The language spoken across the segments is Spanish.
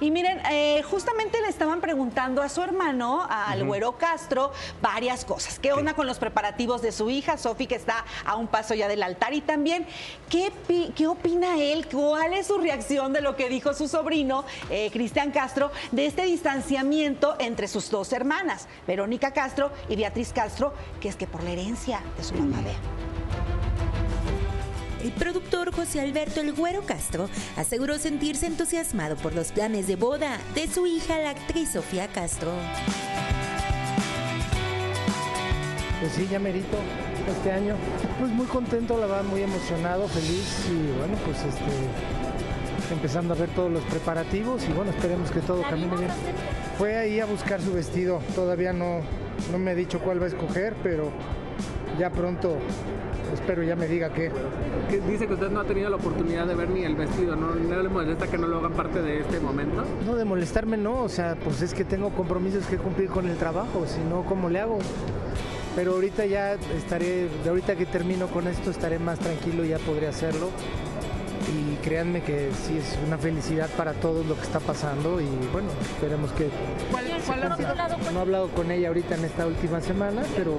Y miren, eh, justamente le estaban preguntando a su hermano, al güero Castro, varias cosas. ¿Qué onda con los preparativos de su hija, Sofi, que está a un paso ya del altar? Y también, ¿qué, qué opina él? ¿Cuál es su reacción de lo que dijo su sobrino, eh, Cristian Castro, de este distanciamiento entre sus dos hermanas, Verónica Castro y Beatriz Castro, que es que por la herencia de su mamá, vea. El productor José Alberto El Güero Castro aseguró sentirse entusiasmado por los planes de boda de su hija, la actriz Sofía Castro. Pues sí, ya merito este año. Pues muy contento, la verdad, muy emocionado, feliz y bueno, pues este empezando a ver todos los preparativos y bueno, esperemos que todo camine bien. Fue ahí a buscar su vestido, todavía no, no me ha dicho cuál va a escoger, pero ya pronto espero ya me diga qué. Que dice que usted no ha tenido la oportunidad de ver ni el vestido, ¿no? ¿No le molesta que no lo hagan parte de este momento? No, de molestarme no, o sea, pues es que tengo compromisos que cumplir con el trabajo, si no, ¿cómo le hago? Pero ahorita ya estaré, de ahorita que termino con esto, estaré más tranquilo y ya podré hacerlo. Y créanme que sí es una felicidad para todos lo que está pasando y bueno, esperemos que... No he hablado con ella ahorita en esta última semana, pero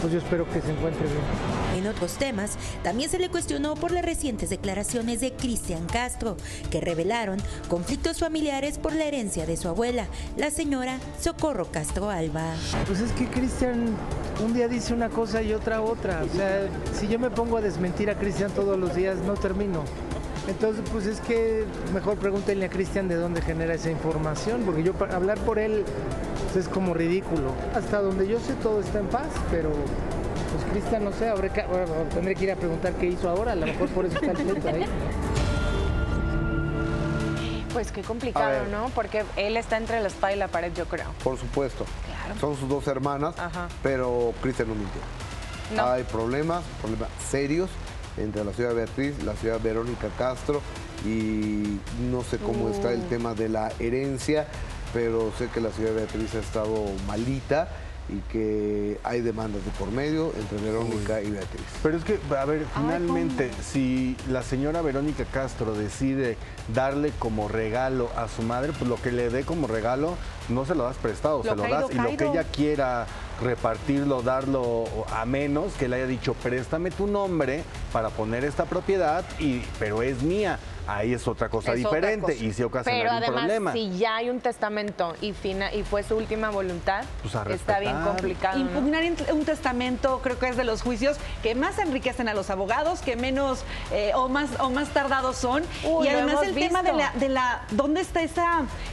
pues yo espero que se encuentre bien. En otros temas, también se le cuestionó por las recientes declaraciones de Cristian Castro, que revelaron conflictos familiares por la herencia de su abuela, la señora Socorro Castro Alba. Pues es que Cristian un día dice una cosa y otra otra. O sea, si yo me pongo a desmentir a Cristian todos los días, no termino. Entonces, pues es que mejor pregúntenle a Cristian de dónde genera esa información, porque yo hablar por él pues, es como ridículo. Hasta donde yo sé todo está en paz, pero pues Cristian no sé, habré que- ahora tendré que ir a preguntar qué hizo ahora, a lo mejor por eso está el pleito ahí. Pues qué complicado. ¿no? Porque él está entre la espada y la pared, yo creo. Por supuesto. Claro. Son sus dos hermanas, Ajá. pero Cristian no mintió. No. Hay problemas, problemas serios entre la ciudad Beatriz, la ciudad Verónica Castro y no sé cómo está Uh. el tema de la herencia, pero sé que la ciudad Beatriz ha estado malita y que hay demandas de por medio entre Verónica y Beatriz. Pero es que, a ver, finalmente, si la señora Verónica Castro decide darle como regalo a su madre, pues lo que le dé como regalo no se lo das prestado, Lo se lo caído, das. Y lo que ella quiera repartirlo, darlo a menos, que le haya dicho, préstame tu nombre para poner esta propiedad, y, pero es mía. Ahí es otra cosa Es otra diferente cosa. y si ocasiona Pero un además, problema. si ya hay un testamento y, fina, y fue su última voluntad, Pues a está bien complicado. Impugnar un testamento creo que es de los juicios que más enriquecen a los abogados, que menos eh, o más o más tardados son. Uy, y además el tema de la, de la dónde está ese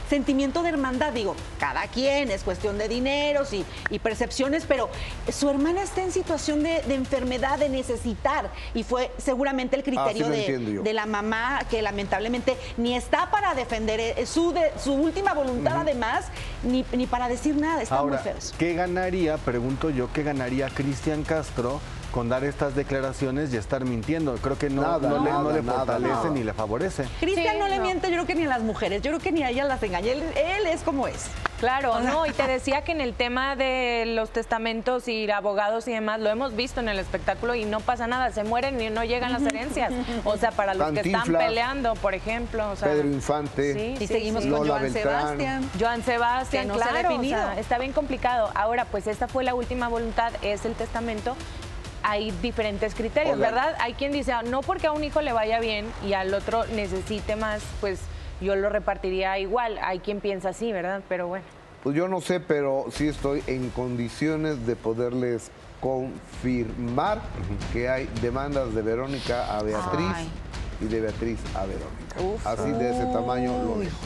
sentimiento de hermandad. Digo, cada quien es cuestión de dineros y, y percepciones, pero su hermana está en situación de, de enfermedad, de necesitar. Y fue seguramente el criterio de, entiendo yo. de la mamá que lamentablemente ni está para defender eh, su, de- su última voluntad, además, ni, ni para decir nada. Está Ahora, muy feo. ¿qué ganaría, pregunto yo, qué ganaría Cristian Castro con dar estas declaraciones y estar mintiendo? Creo que no, Nada, no le, no nada, le nada, fortalece nada. ni le favorece. Cristian Sí, no le no. miente, yo creo que ni a las mujeres, yo creo que ni a ellas las engaña. Él, él es como es. Claro, no, y te decía que en el tema de los testamentos y abogados y demás, lo hemos visto en el espectáculo y no pasa nada, se mueren y no llegan las herencias. O sea, para los que están peleando, por ejemplo. O sea, Pedro Infante, Sí, Y sí, seguimos sí. con Lola Joan Beltrán. Sebastián. Joan Sebastián, Que no se ha claro, o definido. sea, está bien complicado. Ahora, pues esta fue la última voluntad, es el testamento. Hay diferentes criterios. ¿verdad? Hay quien dice, ah, no porque a un hijo le vaya bien y al otro necesite más, pues yo lo repartiría igual. Hay quien piensa así, ¿verdad? Pero bueno. Pues yo no sé, pero sí estoy en condiciones de poderles confirmar que hay demandas de Verónica a Beatriz Ay. y de Beatriz a Verónica. Uf. Así de ese tamaño lo dejo.